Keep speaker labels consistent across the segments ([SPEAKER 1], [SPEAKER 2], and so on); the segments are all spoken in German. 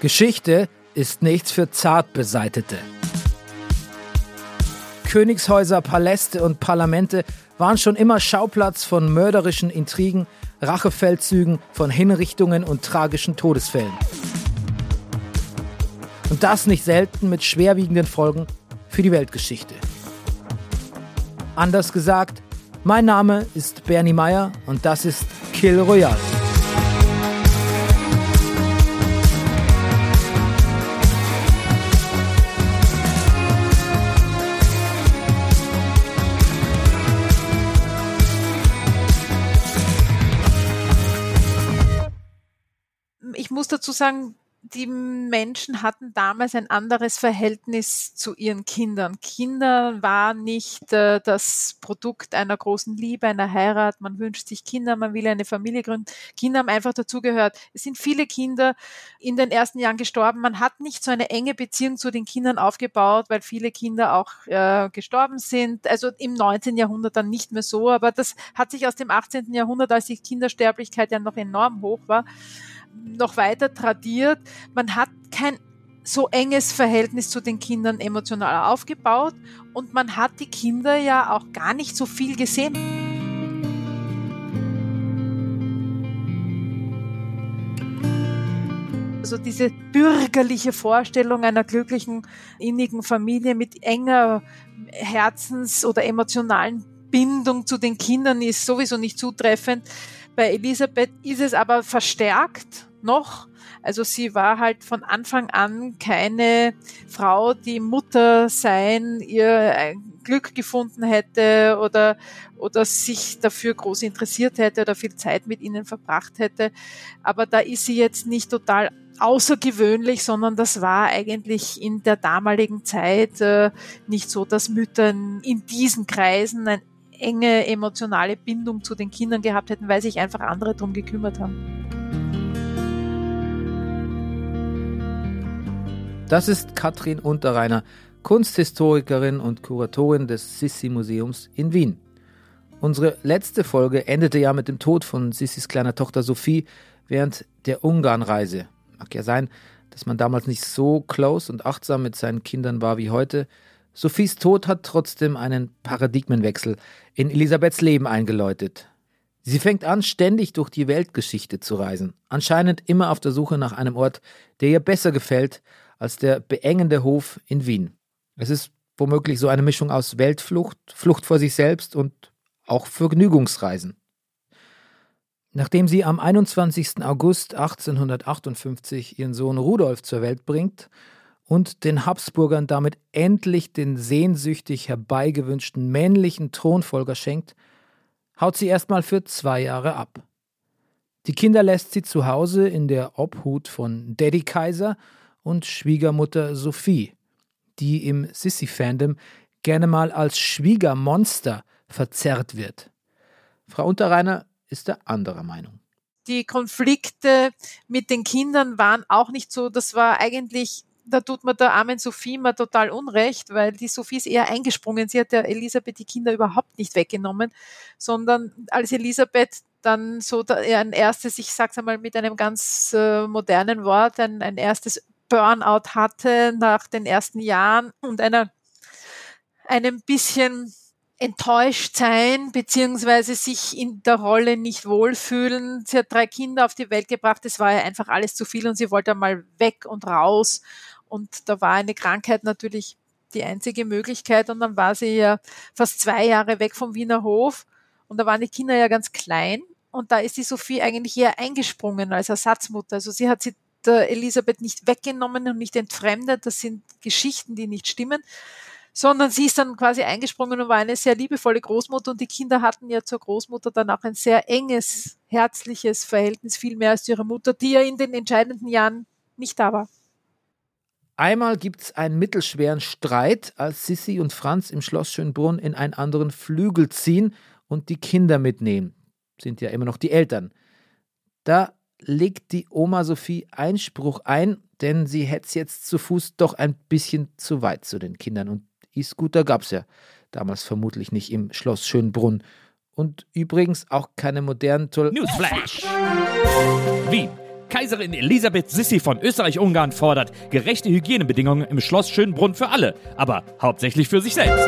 [SPEAKER 1] Geschichte ist nichts für Zartbeseitete. Königshäuser, Paläste und Parlamente waren schon immer Schauplatz von mörderischen Intrigen, Rachefeldzügen, von Hinrichtungen und tragischen Todesfällen. Und das nicht selten mit schwerwiegenden Folgen für die Weltgeschichte. Anders gesagt, mein Name ist Bernie Meyer und das ist Kill Royale.
[SPEAKER 2] Sagen, die Menschen hatten damals ein anderes Verhältnis zu ihren Kindern. Kinder war nicht äh, das Produkt einer großen Liebe, einer Heirat. Man wünscht sich Kinder, man will eine Familie gründen. Kinder haben einfach dazugehört. Es sind viele Kinder in den ersten Jahren gestorben. Man hat nicht so eine enge Beziehung zu den Kindern aufgebaut, weil viele Kinder auch äh, gestorben sind. Also im 19. Jahrhundert dann nicht mehr so, aber das hat sich aus dem 18. Jahrhundert, als die Kindersterblichkeit ja noch enorm hoch war, noch weiter tradiert. Man hat kein so enges Verhältnis zu den Kindern emotional aufgebaut und man hat die Kinder ja auch gar nicht so viel gesehen. Also diese bürgerliche Vorstellung einer glücklichen, innigen Familie mit enger Herzens- oder emotionalen Bindung zu den Kindern ist sowieso nicht zutreffend. Bei Elisabeth ist es aber verstärkt noch. Also sie war halt von Anfang an keine Frau, die Mutter sein, ihr Glück gefunden hätte oder, oder sich dafür groß interessiert hätte oder viel Zeit mit ihnen verbracht hätte. Aber da ist sie jetzt nicht total außergewöhnlich, sondern das war eigentlich in der damaligen Zeit äh, nicht so, dass Mütter in diesen Kreisen ein enge emotionale Bindung zu den Kindern gehabt hätten, weil sich einfach andere darum gekümmert haben.
[SPEAKER 1] Das ist Katrin Unterreiner, Kunsthistorikerin und Kuratorin des Sissi-Museums in Wien. Unsere letzte Folge endete ja mit dem Tod von Sissis kleiner Tochter Sophie während der Ungarnreise. Mag ja sein, dass man damals nicht so close und achtsam mit seinen Kindern war wie heute, Sophies Tod hat trotzdem einen Paradigmenwechsel in Elisabeths Leben eingeläutet. Sie fängt an, ständig durch die Weltgeschichte zu reisen, anscheinend immer auf der Suche nach einem Ort, der ihr besser gefällt als der beengende Hof in Wien. Es ist womöglich so eine Mischung aus Weltflucht, Flucht vor sich selbst und auch Vergnügungsreisen. Nachdem sie am 21. August 1858 ihren Sohn Rudolf zur Welt bringt und den Habsburgern damit endlich den sehnsüchtig herbeigewünschten männlichen Thronfolger schenkt, haut sie erstmal für zwei Jahre ab. Die Kinder lässt sie zu Hause in der Obhut von Daddy Kaiser und Schwiegermutter Sophie, die im Sissy-Fandom gerne mal als Schwiegermonster verzerrt wird. Frau Unterreiner ist der anderer Meinung.
[SPEAKER 2] Die Konflikte mit den Kindern waren auch nicht so, das war eigentlich da tut man der armen Sophie mal total unrecht, weil die Sophie ist eher eingesprungen. Sie hat der Elisabeth die Kinder überhaupt nicht weggenommen, sondern als Elisabeth dann so ein erstes, ich sag's einmal mit einem ganz äh, modernen Wort, ein, ein erstes Burnout hatte nach den ersten Jahren und einer einem bisschen enttäuscht sein, beziehungsweise sich in der Rolle nicht wohlfühlen. Sie hat drei Kinder auf die Welt gebracht, es war ja einfach alles zu viel und sie wollte mal weg und raus und da war eine Krankheit natürlich die einzige Möglichkeit. Und dann war sie ja fast zwei Jahre weg vom Wiener Hof. Und da waren die Kinder ja ganz klein. Und da ist die Sophie eigentlich eher eingesprungen als Ersatzmutter. Also sie hat sie der Elisabeth nicht weggenommen und nicht entfremdet. Das sind Geschichten, die nicht stimmen. Sondern sie ist dann quasi eingesprungen und war eine sehr liebevolle Großmutter. Und die Kinder hatten ja zur Großmutter dann auch ein sehr enges, herzliches Verhältnis, viel mehr als zu ihrer Mutter, die ja in den entscheidenden Jahren nicht da war.
[SPEAKER 1] Einmal gibt es einen mittelschweren Streit, als Sissi und Franz im Schloss Schönbrunn in einen anderen Flügel ziehen und die Kinder mitnehmen. Sind ja immer noch die Eltern. Da legt die Oma Sophie Einspruch ein, denn sie hätte jetzt zu Fuß doch ein bisschen zu weit zu den Kindern. Und E-Scooter gab es ja damals vermutlich nicht im Schloss Schönbrunn. Und übrigens auch keine modernen Toll
[SPEAKER 3] Newsflash! Wien Kaiserin Elisabeth Sissi von Österreich-Ungarn fordert gerechte Hygienebedingungen im Schloss Schönbrunn für alle, aber hauptsächlich für sich selbst.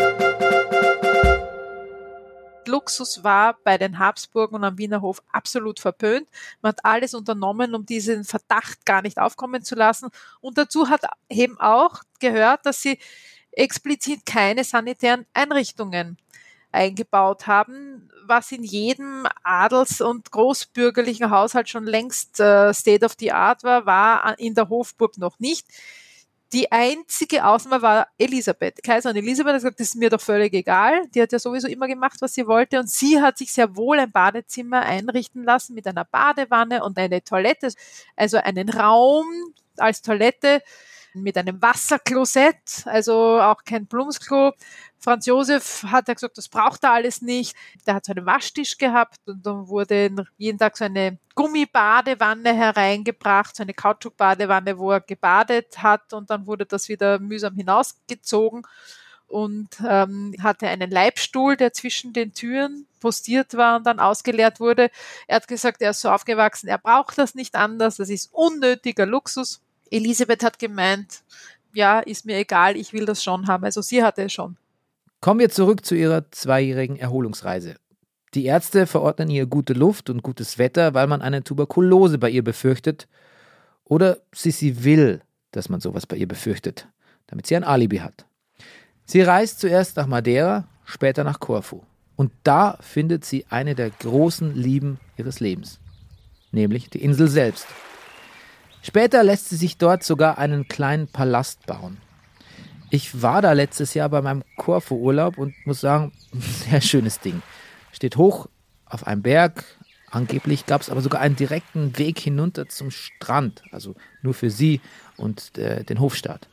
[SPEAKER 2] Luxus war bei den Habsburgen und am Wiener Hof absolut verpönt. Man hat alles unternommen, um diesen Verdacht gar nicht aufkommen zu lassen. Und dazu hat eben auch gehört, dass sie explizit keine sanitären Einrichtungen eingebaut haben, was in jedem Adels- und großbürgerlichen Haushalt schon längst äh, State of the Art war, war in der Hofburg noch nicht. Die einzige Ausnahme war Elisabeth. Kaiserin Elisabeth hat gesagt, das ist mir doch völlig egal. Die hat ja sowieso immer gemacht, was sie wollte. Und sie hat sich sehr wohl ein Badezimmer einrichten lassen mit einer Badewanne und eine Toilette, also einen Raum als Toilette mit einem Wasserklosett, also auch kein Plumpsklo. Franz Josef hat ja gesagt, das braucht er alles nicht. Der hat so einen Waschtisch gehabt und dann wurde jeden Tag so eine Gummibadewanne hereingebracht, so eine Kautschukbadewanne, wo er gebadet hat und dann wurde das wieder mühsam hinausgezogen und ähm, hatte einen Leibstuhl, der zwischen den Türen postiert war und dann ausgeleert wurde. Er hat gesagt, er ist so aufgewachsen, er braucht das nicht anders, das ist unnötiger Luxus. Elisabeth hat gemeint, ja, ist mir egal, ich will das schon haben. Also sie hatte es schon.
[SPEAKER 1] Kommen wir zurück zu ihrer zweijährigen Erholungsreise. Die Ärzte verordnen ihr gute Luft und gutes Wetter, weil man eine Tuberkulose bei ihr befürchtet. Oder Sissi will, dass man sowas bei ihr befürchtet, damit sie ein Alibi hat. Sie reist zuerst nach Madeira, später nach Korfu. Und da findet sie eine der großen Lieben ihres Lebens, nämlich die Insel selbst. Später lässt sie sich dort sogar einen kleinen Palast bauen. Ich war da letztes Jahr bei meinem Korfu-Urlaub und muss sagen, sehr schönes Ding. Steht hoch auf einem Berg. Angeblich gab es aber sogar einen direkten Weg hinunter zum Strand, also nur für sie und äh, den Hofstaat.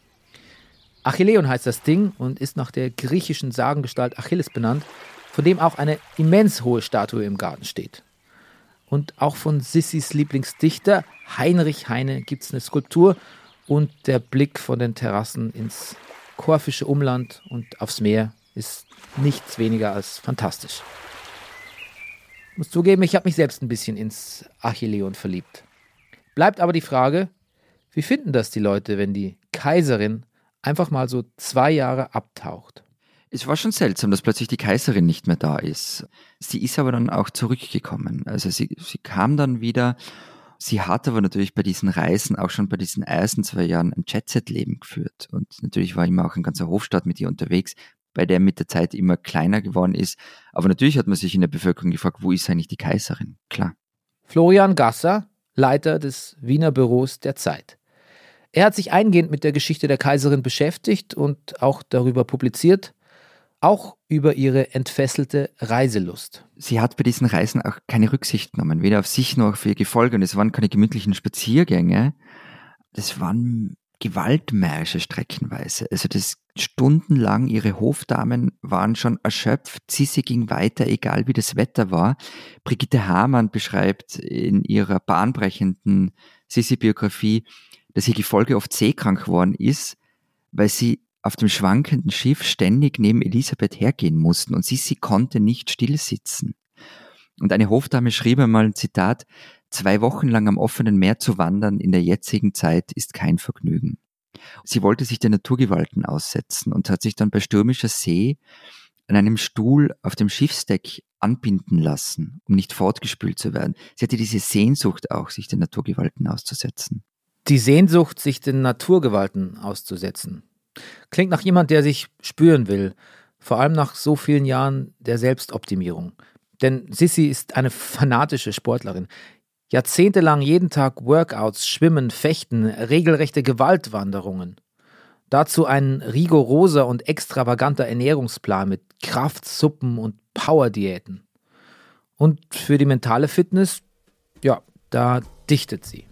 [SPEAKER 1] Achilleon heißt das Ding und ist nach der griechischen Sagengestalt Achilles benannt, von dem auch eine immens hohe Statue im Garten steht. Und auch von Sissis Lieblingsdichter Heinrich Heine gibt es eine Skulptur und der Blick von den Terrassen ins korfische Umland und aufs Meer ist nichts weniger als fantastisch. Ich muss zugeben, ich habe mich selbst ein bisschen ins Achilleon verliebt. Bleibt aber die Frage, wie finden das die Leute, wenn die Kaiserin einfach mal so zwei Jahre abtaucht?
[SPEAKER 4] Es war schon seltsam, dass plötzlich die Kaiserin nicht mehr da ist. Sie ist aber dann auch zurückgekommen. Also sie, sie kam dann wieder. Sie hat aber natürlich bei diesen Reisen, auch schon bei diesen ersten zwei Jahren, ein Jet-Set-Leben geführt. Und natürlich war immer auch ein ganzer Hofstaat mit ihr unterwegs, bei der mit der Zeit immer kleiner geworden ist. Aber natürlich hat man sich in der Bevölkerung gefragt, wo ist eigentlich die Kaiserin? Klar.
[SPEAKER 1] Florian Gasser, Leiter des Wiener Büros der Zeit. Er hat sich eingehend mit der Geschichte der Kaiserin beschäftigt und auch darüber publiziert auch über ihre entfesselte Reiselust.
[SPEAKER 4] Sie hat bei diesen Reisen auch keine Rücksicht genommen, weder auf sich noch auf ihr Gefolge. Und es waren keine gemütlichen Spaziergänge. Das waren Gewaltmärsche streckenweise. Also das stundenlang, ihre Hofdamen waren schon erschöpft. Sissi ging weiter, egal wie das Wetter war. Brigitte Hamann beschreibt in ihrer bahnbrechenden Sissi-Biografie, dass ihr Gefolge oft seekrank geworden ist, weil sie auf dem schwankenden Schiff ständig neben Elisabeth hergehen mussten und Sissi konnte nicht still sitzen. Und eine Hofdame schrieb einmal ein Zitat, zwei Wochen lang am offenen Meer zu wandern in der jetzigen Zeit ist kein Vergnügen. Sie wollte sich der Naturgewalten aussetzen und hat sich dann bei stürmischer See an einem Stuhl auf dem Schiffsdeck anbinden lassen, um nicht fortgespült zu werden. Sie hatte diese Sehnsucht auch, sich den Naturgewalten auszusetzen.
[SPEAKER 1] Die Sehnsucht, sich den Naturgewalten auszusetzen. Klingt nach jemand, der sich spüren will, vor allem nach so vielen Jahren der Selbstoptimierung. Denn Sissy ist eine fanatische Sportlerin. Jahrzehntelang jeden Tag Workouts, Schwimmen, Fechten, regelrechte Gewaltwanderungen. Dazu ein rigoroser und extravaganter Ernährungsplan mit Kraftsuppen und Powerdiäten. Und für die mentale Fitness, ja, da dichtet sie.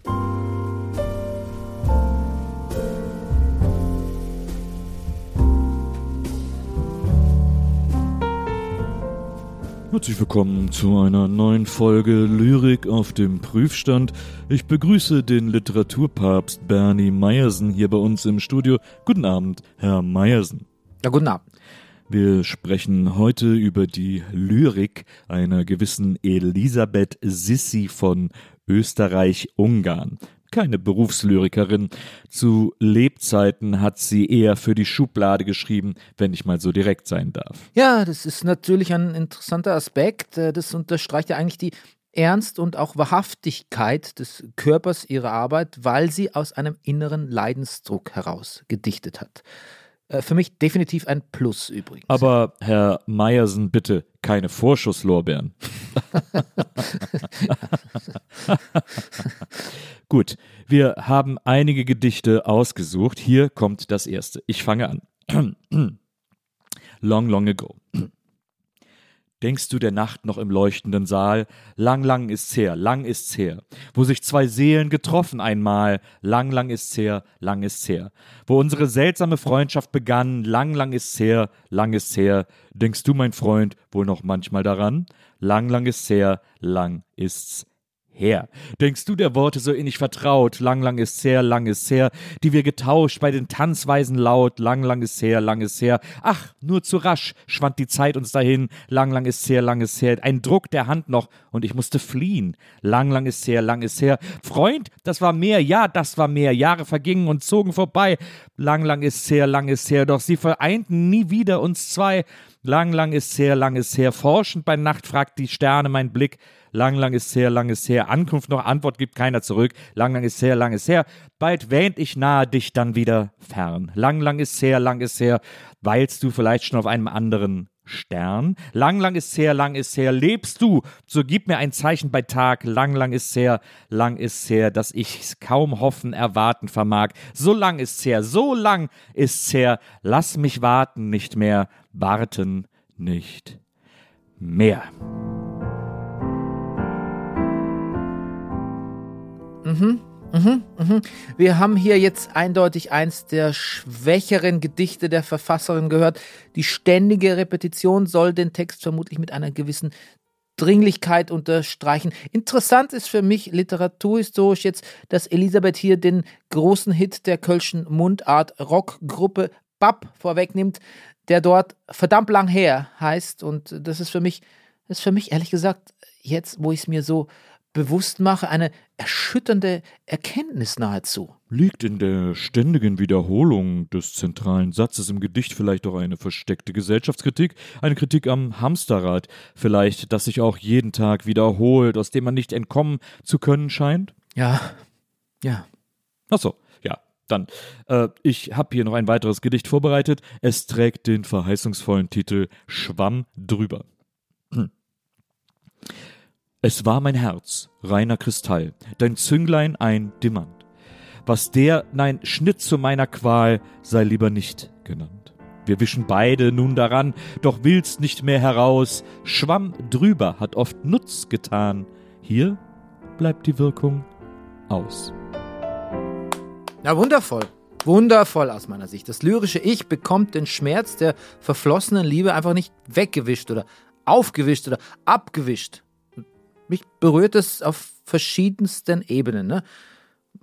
[SPEAKER 5] Herzlich willkommen zu einer neuen Folge Lyrik auf dem Prüfstand. Ich begrüße den Literaturpapst Bernie Meyersen hier bei uns im Studio. Guten Abend, Herr Meyersen.
[SPEAKER 1] Ja, guten Abend.
[SPEAKER 5] Wir sprechen heute über die Lyrik einer gewissen Elisabeth Sissi von Österreich-Ungarn. Keine Berufslyrikerin. Zu Lebzeiten hat sie eher für die Schublade geschrieben, wenn ich mal so direkt sein darf.
[SPEAKER 1] Ja, das ist natürlich ein interessanter Aspekt. Äh, Das unterstreicht ja eigentlich die Ernst und auch Wahrhaftigkeit des Körpers ihrer Arbeit, weil sie aus einem inneren Leidensdruck heraus gedichtet hat. Äh, Für mich definitiv ein Plus übrigens.
[SPEAKER 5] Aber Herr Meyersen, bitte keine Vorschusslorbeeren. Gut, wir haben einige Gedichte ausgesucht. Hier kommt das erste. Ich fange an. long, long ago. Denkst du der Nacht noch im leuchtenden Saal? Lang, lang ist's her, lang ist's her. Wo sich zwei Seelen getroffen einmal. Lang, lang ist's her, lang ist's her. Wo unsere seltsame Freundschaft begann. Lang, lang ist's her, lang ist's her. Denkst du, mein Freund, wohl noch manchmal daran? Lang, lang ist's her, lang ist's her. Denkst du der Worte so innig vertraut? Lang, lang ist's her, lang ist's her. Die wir getauscht bei den Tanzweisen laut. Lang, lang ist's her, lang ist's her. Ach, nur zu rasch schwand die Zeit uns dahin. Lang, lang ist's her, lang ist's her. Ein Druck der Hand noch und ich musste fliehen. Lang, lang ist's her, lang ist's her. Freund, das war mehr, ja, das war mehr. Jahre vergingen und zogen vorbei. Lang, lang ist's her, lang ist's her. Doch sie vereinten nie wieder uns zwei. Lang, lang ist's her, lang ist's her. Forschend bei Nacht fragt die Sterne mein Blick. Lang, lang ist's her, lang ist's her. Ankunft noch Antwort gibt keiner zurück. Lang, lang ist's her, lang ist's her. Bald wähnt ich nahe dich dann wieder fern. Lang, lang ist's her, lang ist's her. Weilst du vielleicht schon auf einem anderen Stern? Lang, lang ist's her, lang ist's her. Lebst du? So gib mir ein Zeichen bei Tag. Lang, lang ist's her, lang ist's her, dass ich's kaum hoffen, erwarten vermag. So lang ist's her, so lang ist's her. Lass mich warten nicht mehr, warten nicht mehr.
[SPEAKER 1] Mhm, mhm, mhm. Wir haben hier jetzt eindeutig eins der schwächeren Gedichte der Verfasserin gehört. Die ständige Repetition soll den Text vermutlich mit einer gewissen Dringlichkeit unterstreichen. Interessant ist für mich literaturhistorisch jetzt, dass Elisabeth hier den großen Hit der Kölschen Mundart Rockgruppe BAP vorwegnimmt, der dort verdammt lang her heißt. Und das ist für mich, das ist für mich ehrlich gesagt, jetzt, wo ich es mir so bewusst mache, eine erschütternde Erkenntnis nahezu.
[SPEAKER 5] Liegt in der ständigen Wiederholung des zentralen Satzes im Gedicht vielleicht auch eine versteckte Gesellschaftskritik, eine Kritik am Hamsterrad, vielleicht, das sich auch jeden Tag wiederholt, aus dem man nicht entkommen zu können scheint?
[SPEAKER 1] Ja, ja.
[SPEAKER 5] Ach so, ja, dann. Äh, ich habe hier noch ein weiteres Gedicht vorbereitet. Es trägt den verheißungsvollen Titel Schwamm drüber. Hm. Es war mein Herz, reiner Kristall, dein Zünglein ein Diamant. Was der, nein, Schnitt zu meiner Qual, sei lieber nicht genannt. Wir wischen beide nun daran, doch willst nicht mehr heraus. Schwamm drüber hat oft Nutz getan. Hier bleibt die Wirkung aus.
[SPEAKER 1] Ja, wundervoll. Wundervoll aus meiner Sicht. Das lyrische Ich bekommt den Schmerz der verflossenen Liebe einfach nicht weggewischt oder aufgewischt oder abgewischt. Mich berührt es auf verschiedensten Ebenen. Ne?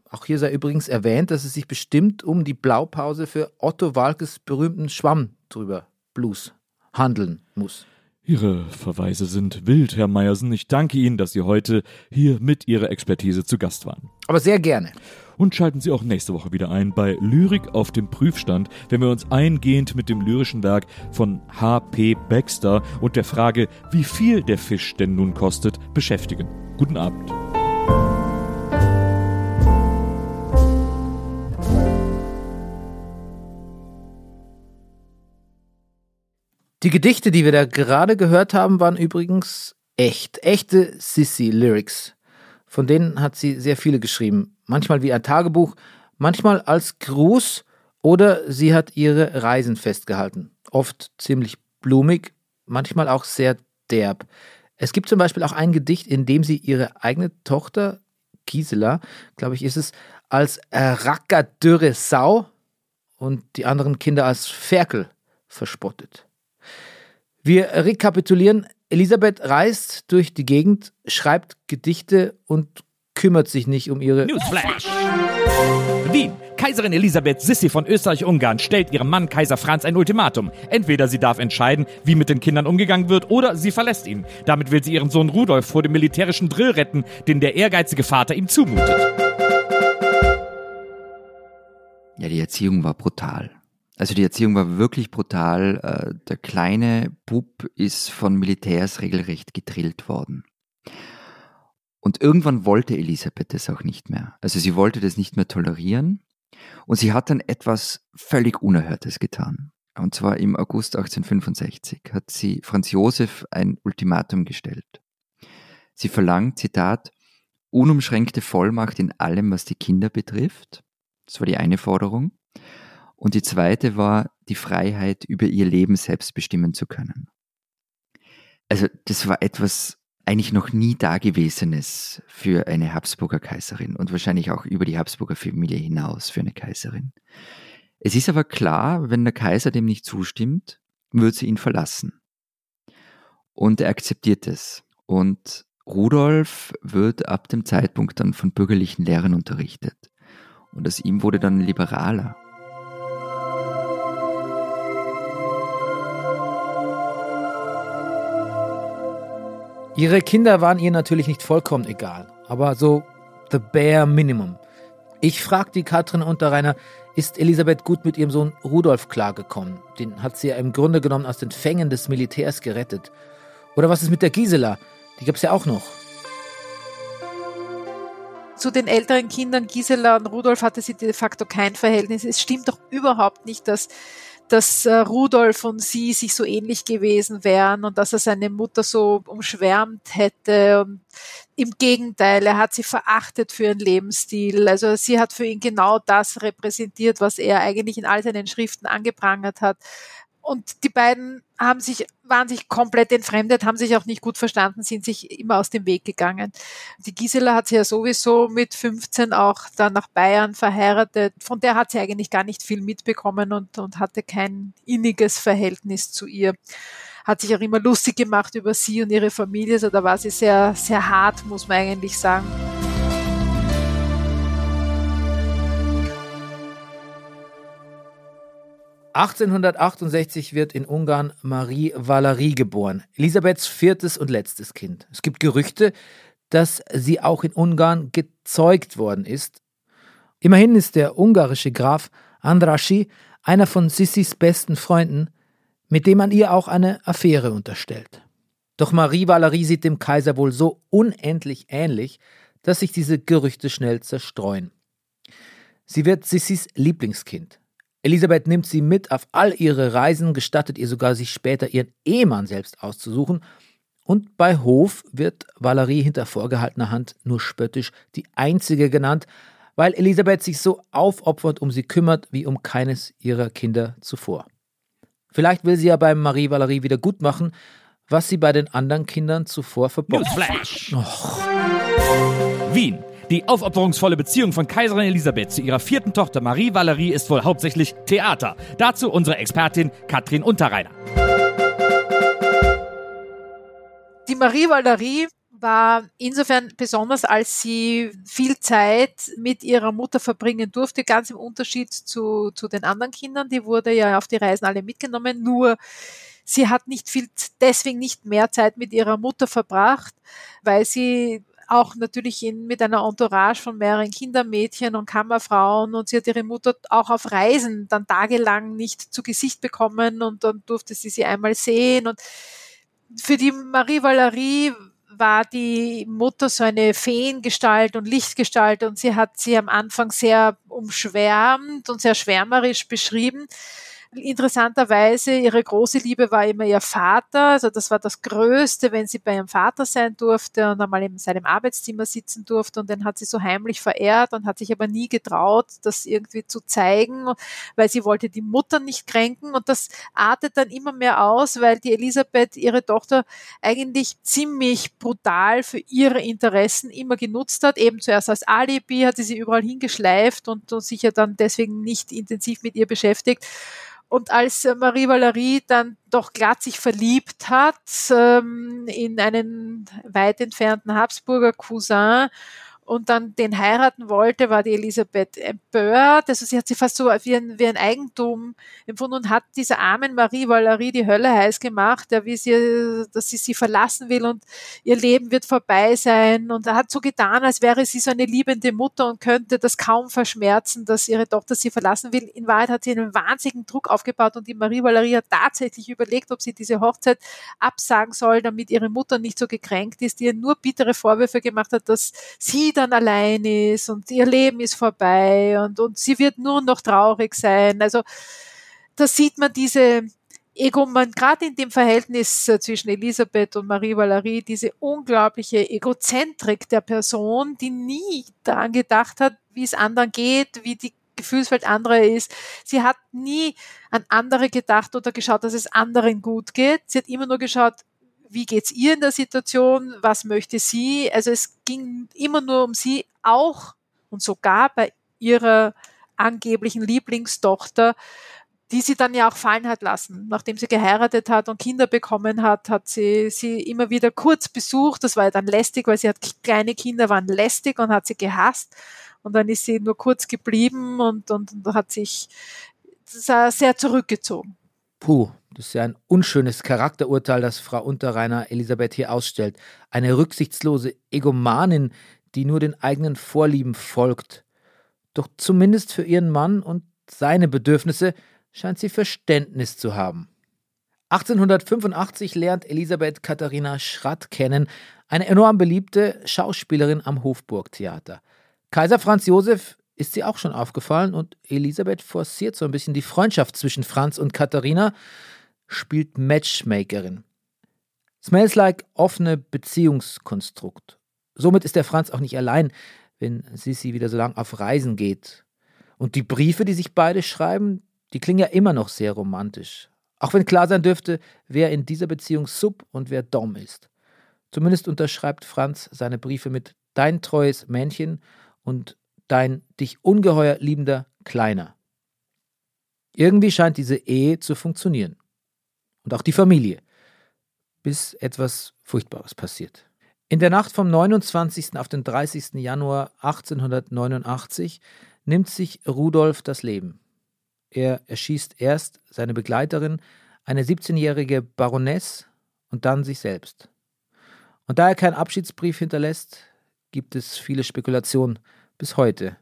[SPEAKER 1] Auch hier sei übrigens erwähnt, dass es sich bestimmt um die Blaupause für Otto Walkes berühmten Schwamm drüber Blues handeln muss.
[SPEAKER 5] Ihre Verweise sind wild, Herr Meyersen. Ich danke Ihnen, dass Sie heute hier mit Ihrer Expertise zu Gast waren.
[SPEAKER 1] Aber sehr gerne.
[SPEAKER 5] Und schalten Sie auch nächste Woche wieder ein bei Lyrik auf dem Prüfstand, wenn wir uns eingehend mit dem lyrischen Werk von H.P. Baxter und der Frage, wie viel der Fisch denn nun kostet, beschäftigen. Guten Abend.
[SPEAKER 1] Die Gedichte, die wir da gerade gehört haben, waren übrigens echt, echte Sissy-Lyrics. Von denen hat sie sehr viele geschrieben. Manchmal wie ein Tagebuch, manchmal als Gruß oder sie hat ihre Reisen festgehalten. Oft ziemlich blumig, manchmal auch sehr derb. Es gibt zum Beispiel auch ein Gedicht, in dem sie ihre eigene Tochter, Gisela, glaube ich, ist es, als rackerdürre Sau und die anderen Kinder als Ferkel verspottet. Wir rekapitulieren. Elisabeth reist durch die Gegend, schreibt Gedichte und kümmert sich nicht um ihre.
[SPEAKER 3] Newsflash! Wien. Kaiserin Elisabeth Sissi von Österreich-Ungarn stellt ihrem Mann Kaiser Franz ein Ultimatum. Entweder sie darf entscheiden, wie mit den Kindern umgegangen wird, oder sie verlässt ihn. Damit will sie ihren Sohn Rudolf vor dem militärischen Drill retten, den der ehrgeizige Vater ihm zumutet.
[SPEAKER 4] Ja, die Erziehung war brutal. Also die Erziehung war wirklich brutal. Äh, der kleine Bub ist von Militärs regelrecht gedrillt worden. Und irgendwann wollte Elisabeth das auch nicht mehr. Also sie wollte das nicht mehr tolerieren. Und sie hat dann etwas völlig Unerhörtes getan. Und zwar im August 1865 hat sie Franz Josef ein Ultimatum gestellt. Sie verlangt, Zitat, unumschränkte Vollmacht in allem, was die Kinder betrifft. Das war die eine Forderung. Und die zweite war die Freiheit, über ihr Leben selbst bestimmen zu können. Also das war etwas eigentlich noch nie Dagewesenes für eine Habsburger Kaiserin und wahrscheinlich auch über die Habsburger Familie hinaus für eine Kaiserin. Es ist aber klar, wenn der Kaiser dem nicht zustimmt, wird sie ihn verlassen. Und er akzeptiert es. Und Rudolf wird ab dem Zeitpunkt dann von bürgerlichen Lehrern unterrichtet. Und aus ihm wurde dann liberaler.
[SPEAKER 1] Ihre Kinder waren ihr natürlich nicht vollkommen egal, aber so the bare minimum. Ich frag die Katrin Unterreiner, ist Elisabeth gut mit ihrem Sohn Rudolf klargekommen? Den hat sie ja im Grunde genommen aus den Fängen des Militärs gerettet. Oder was ist mit der Gisela? Die gab's ja auch noch.
[SPEAKER 2] Zu den älteren Kindern Gisela und Rudolf hatte sie de facto kein Verhältnis. Es stimmt doch überhaupt nicht, dass dass äh, Rudolf und sie sich so ähnlich gewesen wären und dass er seine Mutter so umschwärmt hätte. Und Im Gegenteil, er hat sie verachtet für ihren Lebensstil. Also sie hat für ihn genau das repräsentiert, was er eigentlich in all seinen Schriften angeprangert hat. Und die beiden haben sich, waren sich komplett entfremdet, haben sich auch nicht gut verstanden, sind sich immer aus dem Weg gegangen. Die Gisela hat sie ja sowieso mit 15 auch dann nach Bayern verheiratet. Von der hat sie eigentlich gar nicht viel mitbekommen und, und hatte kein inniges Verhältnis zu ihr. Hat sich auch immer lustig gemacht über sie und ihre Familie. Also da war sie sehr, sehr hart, muss man eigentlich sagen.
[SPEAKER 1] 1868 wird in Ungarn Marie Valerie geboren, Elisabeths viertes und letztes Kind. Es gibt Gerüchte, dass sie auch in Ungarn gezeugt worden ist. Immerhin ist der ungarische Graf Andraschi einer von Sissis besten Freunden, mit dem man ihr auch eine Affäre unterstellt. Doch Marie Valerie sieht dem Kaiser wohl so unendlich ähnlich, dass sich diese Gerüchte schnell zerstreuen. Sie wird Sissis Lieblingskind. Elisabeth nimmt sie mit auf all ihre Reisen, gestattet ihr sogar, sich später ihren Ehemann selbst auszusuchen. Und bei Hof wird Valerie hinter vorgehaltener Hand nur spöttisch die Einzige genannt, weil Elisabeth sich so aufopfert um sie kümmert wie um keines ihrer Kinder zuvor. Vielleicht will sie ja beim Marie Valerie wieder gut machen, was sie bei den anderen Kindern zuvor verbockt.
[SPEAKER 3] Newsflash! Wien. Die aufopferungsvolle Beziehung von Kaiserin Elisabeth zu ihrer vierten Tochter Marie Valerie ist wohl hauptsächlich Theater. Dazu unsere Expertin Katrin Unterreiner.
[SPEAKER 2] Die Marie Valerie war insofern besonders, als sie viel Zeit mit ihrer Mutter verbringen durfte, ganz im Unterschied zu, zu den anderen Kindern. Die wurde ja auf die Reisen alle mitgenommen, nur sie hat nicht viel, deswegen nicht mehr Zeit mit ihrer Mutter verbracht, weil sie auch natürlich in, mit einer Entourage von mehreren Kindermädchen und Kammerfrauen und sie hat ihre Mutter auch auf Reisen dann tagelang nicht zu Gesicht bekommen und dann durfte sie sie einmal sehen und für die Marie Valerie war die Mutter so eine Feengestalt und Lichtgestalt und sie hat sie am Anfang sehr umschwärmt und sehr schwärmerisch beschrieben interessanterweise, ihre große Liebe war immer ihr Vater. Also das war das Größte, wenn sie bei ihrem Vater sein durfte und einmal in seinem Arbeitszimmer sitzen durfte. Und den hat sie so heimlich verehrt und hat sich aber nie getraut, das irgendwie zu zeigen, weil sie wollte die Mutter nicht kränken. Und das artet dann immer mehr aus, weil die Elisabeth ihre Tochter eigentlich ziemlich brutal für ihre Interessen immer genutzt hat. Eben zuerst als Alibi hat sie sie überall hingeschleift und, und sich ja dann deswegen nicht intensiv mit ihr beschäftigt. Und als äh, Marie Valerie dann doch glatt sich verliebt hat ähm, in einen weit entfernten Habsburger Cousin und dann den heiraten wollte, war die Elisabeth empört. Also sie hat sie fast so wie ein, wie ein Eigentum empfunden und hat dieser armen Marie Valerie die Hölle heiß gemacht, ja, wie sie, dass sie sie verlassen will und ihr Leben wird vorbei sein. Und er hat so getan, als wäre sie so eine liebende Mutter und könnte das kaum verschmerzen, dass ihre Tochter sie verlassen will. In Wahrheit hat sie einen wahnsinnigen Druck aufgebaut und die Marie Valerie hat tatsächlich überlegt, ob sie diese Hochzeit absagen soll, damit ihre Mutter nicht so gekränkt ist, die ihr nur bittere Vorwürfe gemacht hat, dass sie dann allein ist und ihr Leben ist vorbei und, und sie wird nur noch traurig sein. Also da sieht man diese Egoman, gerade in dem Verhältnis äh, zwischen Elisabeth und Marie Valerie, diese unglaubliche Egozentrik der Person, die nie daran gedacht hat, wie es anderen geht, wie die Gefühlswelt anderer ist. Sie hat nie an andere gedacht oder geschaut, dass es anderen gut geht. Sie hat immer nur geschaut, wie geht's ihr in der Situation, was möchte sie. Also es ging immer nur um sie, auch und sogar bei ihrer angeblichen Lieblingstochter, die sie dann ja auch fallen hat lassen. Nachdem sie geheiratet hat und Kinder bekommen hat, hat sie sie immer wieder kurz besucht. Das war ja dann lästig, weil sie hat kleine Kinder waren lästig und hat sie gehasst. Und dann ist sie nur kurz geblieben und, und, und hat sich sehr zurückgezogen.
[SPEAKER 1] Puh, das ist ja ein unschönes Charakterurteil, das Frau Unterreiner Elisabeth hier ausstellt. Eine rücksichtslose Egomanin, die nur den eigenen Vorlieben folgt. Doch zumindest für ihren Mann und seine Bedürfnisse scheint sie Verständnis zu haben. 1885 lernt Elisabeth Katharina Schratt kennen, eine enorm beliebte Schauspielerin am Hofburgtheater. Kaiser Franz Josef ist sie auch schon aufgefallen und Elisabeth forciert so ein bisschen die Freundschaft zwischen Franz und Katharina, spielt Matchmakerin. Smells like offene Beziehungskonstrukt. Somit ist der Franz auch nicht allein, wenn Sissi wieder so lang auf Reisen geht. Und die Briefe, die sich beide schreiben, die klingen ja immer noch sehr romantisch. Auch wenn klar sein dürfte, wer in dieser Beziehung Sub und wer Dom ist. Zumindest unterschreibt Franz seine Briefe mit Dein treues Männchen und Dein dich ungeheuer liebender Kleiner. Irgendwie scheint diese Ehe zu funktionieren und auch die Familie, bis etwas Furchtbares passiert. In der Nacht vom 29. auf den 30. Januar 1889 nimmt sich Rudolf das Leben. Er erschießt erst seine Begleiterin, eine 17-jährige Baroness und dann sich selbst. Und da er keinen Abschiedsbrief hinterlässt, gibt es viele Spekulationen bis heute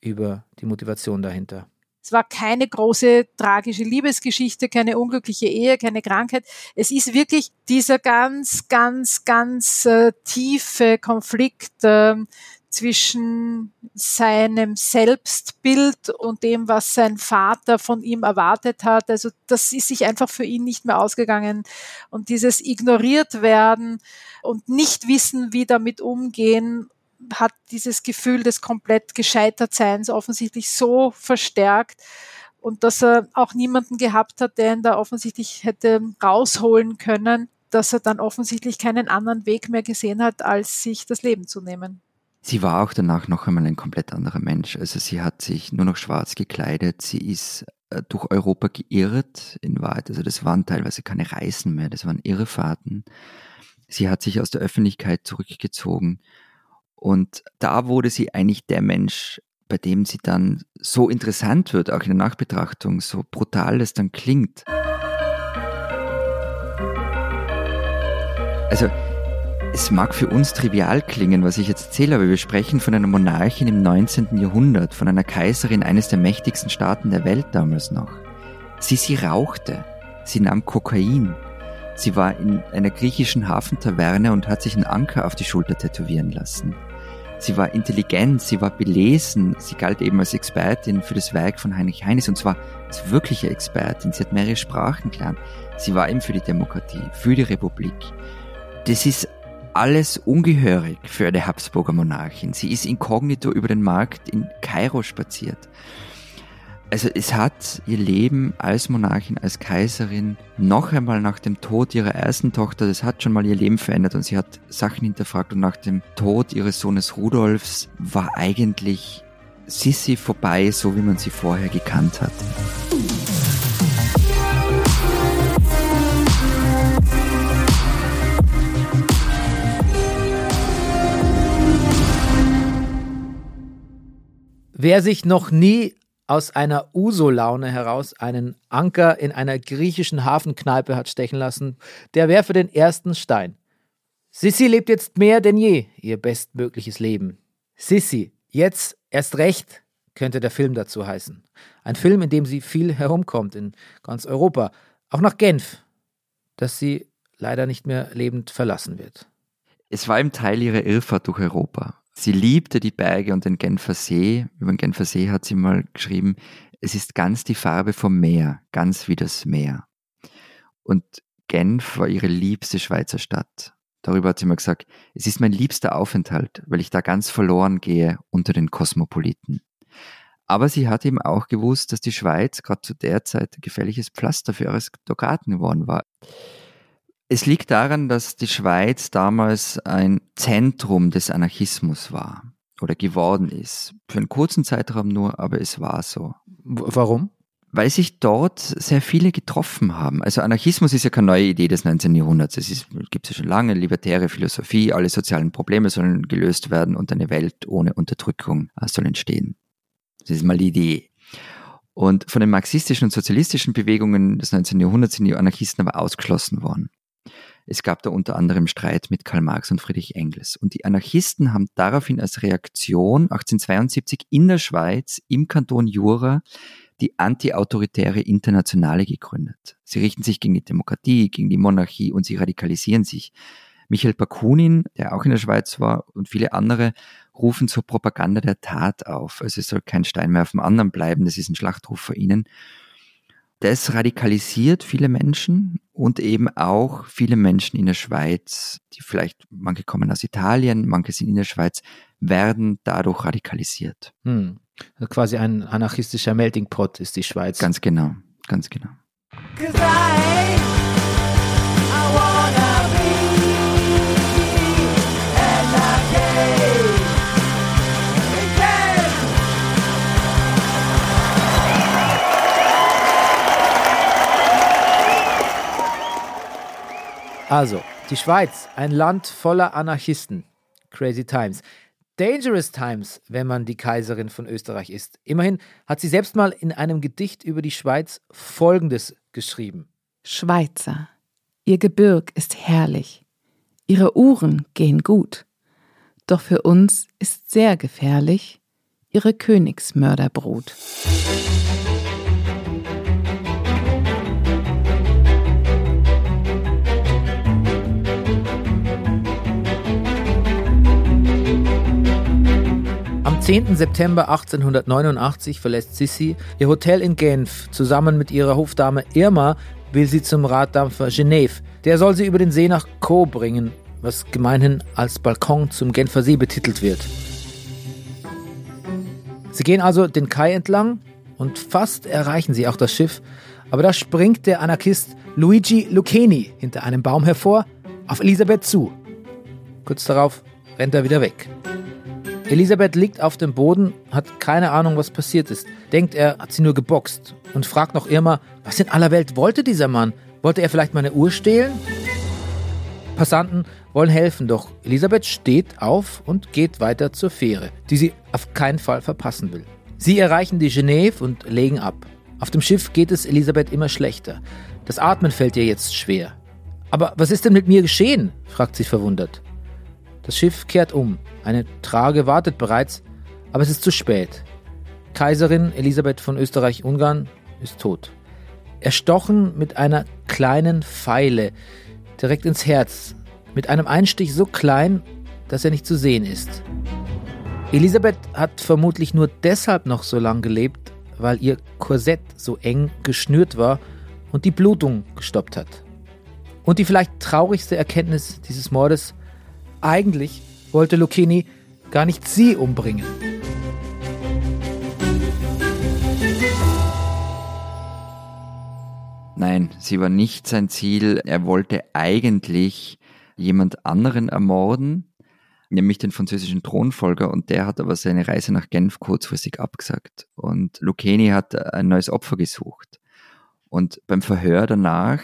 [SPEAKER 1] über die Motivation dahinter.
[SPEAKER 2] Es war keine große tragische Liebesgeschichte, keine unglückliche Ehe, keine Krankheit. Es ist wirklich dieser ganz, ganz, ganz äh, tiefe Konflikt äh, zwischen seinem Selbstbild und dem, was sein Vater von ihm erwartet hat. Also das ist sich einfach für ihn nicht mehr ausgegangen. Und dieses ignoriert werden und nicht wissen, wie damit umgehen hat dieses Gefühl des komplett Gescheitertseins offensichtlich so verstärkt und dass er auch niemanden gehabt hat, der ihn da offensichtlich hätte rausholen können, dass er dann offensichtlich keinen anderen Weg mehr gesehen hat, als sich das Leben zu nehmen.
[SPEAKER 4] Sie war auch danach noch einmal ein komplett anderer Mensch. Also sie hat sich nur noch schwarz gekleidet, sie ist äh, durch Europa geirrt in Wahrheit. Also das waren teilweise keine Reisen mehr, das waren Irrefahrten. Sie hat sich aus der Öffentlichkeit zurückgezogen und da wurde sie eigentlich der Mensch, bei dem sie dann so interessant wird, auch in der Nachbetrachtung, so brutal es dann klingt. Also, es mag für uns trivial klingen, was ich jetzt erzähle, aber wir sprechen von einer Monarchin im 19. Jahrhundert, von einer Kaiserin eines der mächtigsten Staaten der Welt damals noch. Sie, sie rauchte, sie nahm Kokain, sie war in einer griechischen Hafentaverne und hat sich einen Anker auf die Schulter tätowieren lassen. Sie war intelligent, sie war belesen, sie galt eben als Expertin für das Werk von Heinrich Heines und zwar als wirkliche Expertin. Sie hat mehrere Sprachen gelernt. Sie war eben für die Demokratie, für die Republik. Das ist alles ungehörig für eine Habsburger Monarchin. Sie ist inkognito über den Markt in Kairo spaziert. Also es hat ihr Leben als Monarchin, als Kaiserin noch einmal nach dem Tod ihrer ersten Tochter, das hat schon mal ihr Leben verändert und sie hat Sachen hinterfragt und nach dem Tod ihres Sohnes Rudolfs war eigentlich Sissi vorbei, so wie man sie vorher gekannt hat.
[SPEAKER 1] Wer sich noch nie aus einer Uso-Laune heraus einen Anker in einer griechischen Hafenkneipe hat stechen lassen, der werfe den ersten Stein. Sissi lebt jetzt mehr denn je ihr bestmögliches Leben. Sissi, jetzt erst recht, könnte der Film dazu heißen. Ein Film, in dem sie viel herumkommt in ganz Europa, auch nach Genf, das sie leider nicht mehr lebend verlassen wird.
[SPEAKER 4] Es war im Teil ihrer Irrfahrt durch Europa. Sie liebte die Berge und den Genfer See. Über den Genfer See hat sie mal geschrieben, es ist ganz die Farbe vom Meer, ganz wie das Meer. Und Genf war ihre liebste Schweizer Stadt. Darüber hat sie mal gesagt, es ist mein liebster Aufenthalt, weil ich da ganz verloren gehe unter den Kosmopoliten. Aber sie hat eben auch gewusst, dass die Schweiz gerade zu der Zeit ein gefährliches Pflaster für Aristokraten geworden war. Es liegt daran, dass die Schweiz damals ein Zentrum des Anarchismus war oder geworden ist. Für einen kurzen Zeitraum nur, aber es war so.
[SPEAKER 1] Warum?
[SPEAKER 4] Weil sich dort sehr viele getroffen haben. Also Anarchismus ist ja keine neue Idee des 19. Jahrhunderts. Es gibt es ja schon lange, libertäre Philosophie, alle sozialen Probleme sollen gelöst werden und eine Welt ohne Unterdrückung soll entstehen. Das ist mal die Idee. Und von den marxistischen und sozialistischen Bewegungen des 19. Jahrhunderts sind die Anarchisten aber ausgeschlossen worden. Es gab da unter anderem Streit mit Karl Marx und Friedrich Engels. Und die Anarchisten haben daraufhin als Reaktion 1872 in der Schweiz im Kanton Jura die antiautoritäre Internationale gegründet. Sie richten sich gegen die Demokratie, gegen die Monarchie und sie radikalisieren sich. Michael Bakunin, der auch in der Schweiz war, und viele andere rufen zur Propaganda der Tat auf. Also es soll kein Stein mehr auf dem anderen bleiben, das ist ein Schlachtruf für ihnen das radikalisiert viele Menschen und eben auch viele Menschen in der Schweiz, die vielleicht, manche kommen aus Italien, manche sind in der Schweiz, werden dadurch radikalisiert. Hm.
[SPEAKER 1] Also quasi ein anarchistischer Melting Pot ist die Schweiz.
[SPEAKER 4] Ganz genau, ganz genau.
[SPEAKER 1] Also, die Schweiz, ein Land voller Anarchisten. Crazy Times. Dangerous Times, wenn man die Kaiserin von Österreich ist. Immerhin hat sie selbst mal in einem Gedicht über die Schweiz Folgendes geschrieben.
[SPEAKER 6] Schweizer, ihr Gebirg ist herrlich, ihre Uhren gehen gut, doch für uns ist sehr gefährlich ihre Königsmörderbrut.
[SPEAKER 1] Am 10. September 1889 verlässt Sissi ihr Hotel in Genf. Zusammen mit ihrer Hofdame Irma will sie zum Raddampfer Genève. Der soll sie über den See nach Caux bringen, was gemeinhin als Balkon zum Genfer See betitelt wird. Sie gehen also den Kai entlang und fast erreichen sie auch das Schiff, aber da springt der Anarchist Luigi Lucchini hinter einem Baum hervor auf Elisabeth zu. Kurz darauf rennt er wieder weg. Elisabeth liegt auf dem Boden, hat keine Ahnung, was passiert ist. Denkt, er hat sie nur geboxt und fragt noch Irma, was in aller Welt wollte dieser Mann? Wollte er vielleicht meine Uhr stehlen? Passanten wollen helfen, doch Elisabeth steht auf und geht weiter zur Fähre, die sie auf keinen Fall verpassen will. Sie erreichen die Genève und legen ab. Auf dem Schiff geht es Elisabeth immer schlechter. Das Atmen fällt ihr jetzt schwer. Aber was ist denn mit mir geschehen? fragt sie verwundert. Das Schiff kehrt um. Eine Trage wartet bereits, aber es ist zu spät. Kaiserin Elisabeth von Österreich-Ungarn ist tot. Erstochen mit einer kleinen Pfeile direkt ins Herz, mit einem Einstich so klein, dass er nicht zu sehen ist. Elisabeth hat vermutlich nur deshalb noch so lang gelebt, weil ihr Korsett so eng geschnürt war und die Blutung gestoppt hat. Und die vielleicht traurigste Erkenntnis dieses Mordes, eigentlich wollte Lucchini gar nicht sie umbringen.
[SPEAKER 4] Nein, sie war nicht sein Ziel. Er wollte eigentlich jemand anderen ermorden, nämlich den französischen Thronfolger, und der hat aber seine Reise nach Genf kurzfristig abgesagt. Und Lucchini hat ein neues Opfer gesucht. Und beim Verhör danach,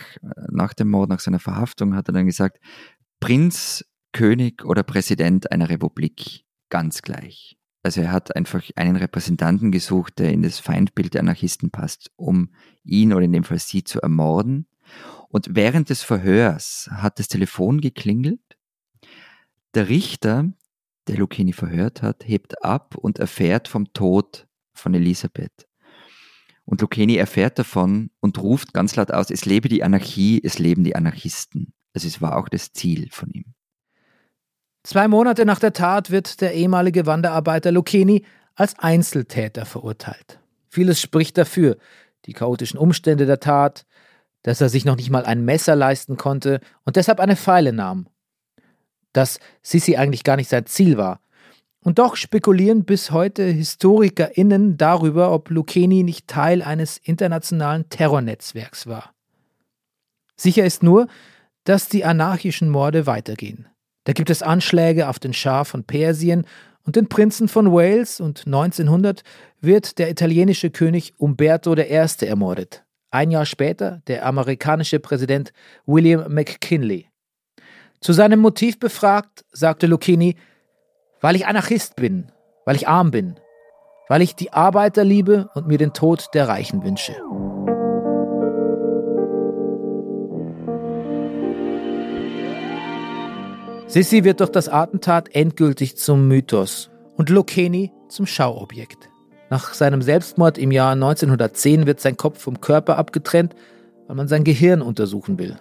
[SPEAKER 4] nach dem Mord, nach seiner Verhaftung, hat er dann gesagt, Prinz König oder Präsident einer Republik, ganz gleich. Also er hat einfach einen Repräsentanten gesucht, der in das Feindbild der Anarchisten passt, um ihn oder in dem Fall sie zu ermorden. Und während des Verhörs hat das Telefon geklingelt. Der Richter, der Lucchini verhört hat, hebt ab und erfährt vom Tod von Elisabeth. Und Lucchini erfährt davon und ruft ganz laut aus, es lebe die Anarchie, es leben die Anarchisten. Also es war auch das Ziel von ihm.
[SPEAKER 1] Zwei Monate nach der Tat wird der ehemalige Wanderarbeiter Lucchini als Einzeltäter verurteilt. Vieles spricht dafür. Die chaotischen Umstände der Tat, dass er sich noch nicht mal ein Messer leisten konnte und deshalb eine Pfeile nahm. Dass Sissi eigentlich gar nicht sein Ziel war. Und doch spekulieren bis heute HistorikerInnen darüber, ob Lucchini nicht Teil eines internationalen Terrornetzwerks war. Sicher ist nur, dass die anarchischen Morde weitergehen. Da gibt es Anschläge auf den Schah von Persien und den Prinzen von Wales und 1900 wird der italienische König Umberto I. ermordet. Ein Jahr später der amerikanische Präsident William McKinley. Zu seinem Motiv befragt, sagte Lucchini, weil ich Anarchist bin, weil ich arm bin, weil ich die Arbeiter liebe und mir den Tod der Reichen wünsche. Sissi wird durch das Attentat endgültig zum Mythos und Lucchini zum Schauobjekt. Nach seinem Selbstmord im Jahr 1910 wird sein Kopf vom Körper abgetrennt, weil man sein Gehirn untersuchen will.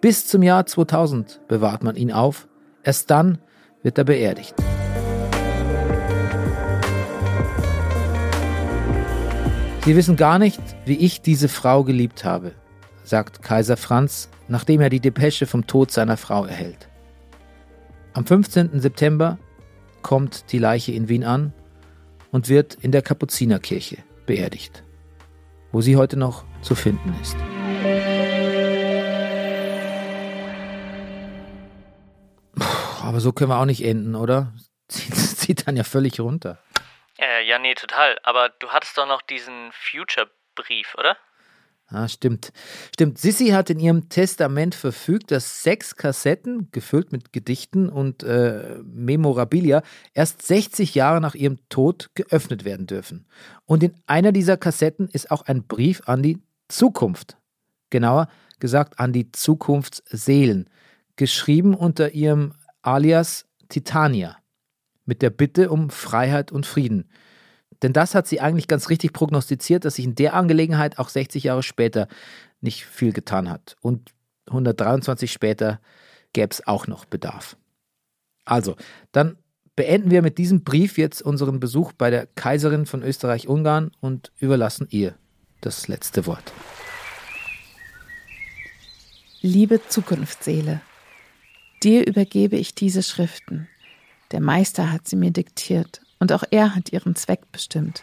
[SPEAKER 1] Bis zum Jahr 2000 bewahrt man ihn auf, erst dann wird er beerdigt. Sie wissen gar nicht, wie ich diese Frau geliebt habe, sagt Kaiser Franz, nachdem er die Depesche vom Tod seiner Frau erhält. Am 15. September kommt die Leiche in Wien an und wird in der Kapuzinerkirche beerdigt, wo sie heute noch zu finden ist. Aber so können wir auch nicht enden, oder? Zieht dann ja völlig runter.
[SPEAKER 7] Äh, ja, nee, total. Aber du hattest doch noch diesen Future-Brief, oder?
[SPEAKER 1] Ah, stimmt. Stimmt. Sissy hat in ihrem Testament verfügt, dass sechs Kassetten, gefüllt mit Gedichten und äh, Memorabilia, erst 60 Jahre nach ihrem Tod geöffnet werden dürfen. Und in einer dieser Kassetten ist auch ein Brief an die Zukunft. Genauer gesagt an die Zukunftsseelen. Geschrieben unter ihrem alias Titania. Mit der Bitte um Freiheit und Frieden. Denn das hat sie eigentlich ganz richtig prognostiziert, dass sich in der Angelegenheit auch 60 Jahre später nicht viel getan hat. Und 123 später gäbe es auch noch Bedarf. Also, dann beenden wir mit diesem Brief jetzt unseren Besuch bei der Kaiserin von Österreich-Ungarn und überlassen ihr das letzte Wort.
[SPEAKER 6] Liebe Zukunftsseele, dir übergebe ich diese Schriften. Der Meister hat sie mir diktiert und auch er hat ihren Zweck bestimmt.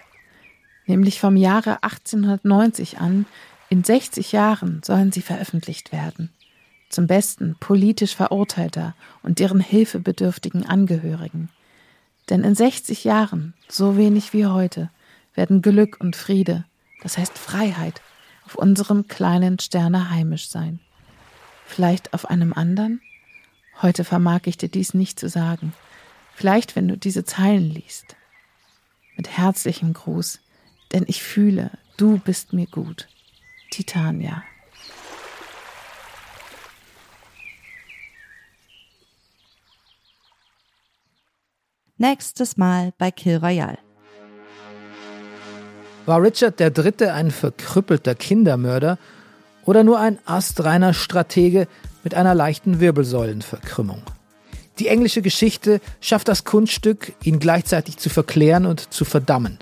[SPEAKER 6] Nämlich vom Jahre 1890 an, in 60 Jahren sollen sie veröffentlicht werden. Zum Besten politisch Verurteilter und deren hilfebedürftigen Angehörigen. Denn in 60 Jahren, so wenig wie heute, werden Glück und Friede, das heißt Freiheit, auf unserem kleinen Sterne heimisch sein. Vielleicht auf einem anderen? Heute vermag ich dir dies nicht zu sagen. Vielleicht, wenn du diese Zeilen liest. Mit herzlichem Gruß, denn ich fühle, du bist mir gut. Titania.
[SPEAKER 8] Nächstes Mal bei Kill Royale.
[SPEAKER 1] War Richard III. ein verkrüppelter Kindermörder oder nur ein astreiner Stratege mit einer leichten Wirbelsäulenverkrümmung? Die englische Geschichte schafft das Kunststück, ihn gleichzeitig zu verklären und zu verdammen.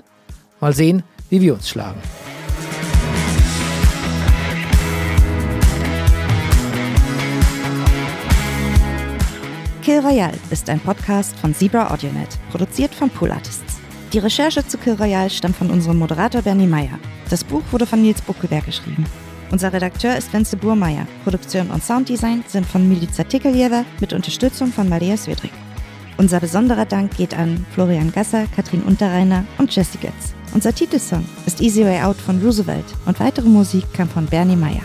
[SPEAKER 1] Mal sehen, wie wir uns schlagen.
[SPEAKER 8] Kill Royale ist ein Podcast von Zebra AudioNet, produziert von Pool Artists. Die Recherche zu Kill Royale stammt von unserem Moderator Bernie Meyer. Das Buch wurde von Nils Buckelberg geschrieben. Unser Redakteur ist Wenzel Burmeier. Produktion und Sounddesign sind von Milica Tikeljeva mit Unterstützung von Maria Swedrick. Unser besonderer Dank geht an Florian Gasser, Katrin Unterreiner und Jessie Getz. Unser Titelsong ist Easy Way Out von Roosevelt und weitere Musik kam von Bernie Meyer.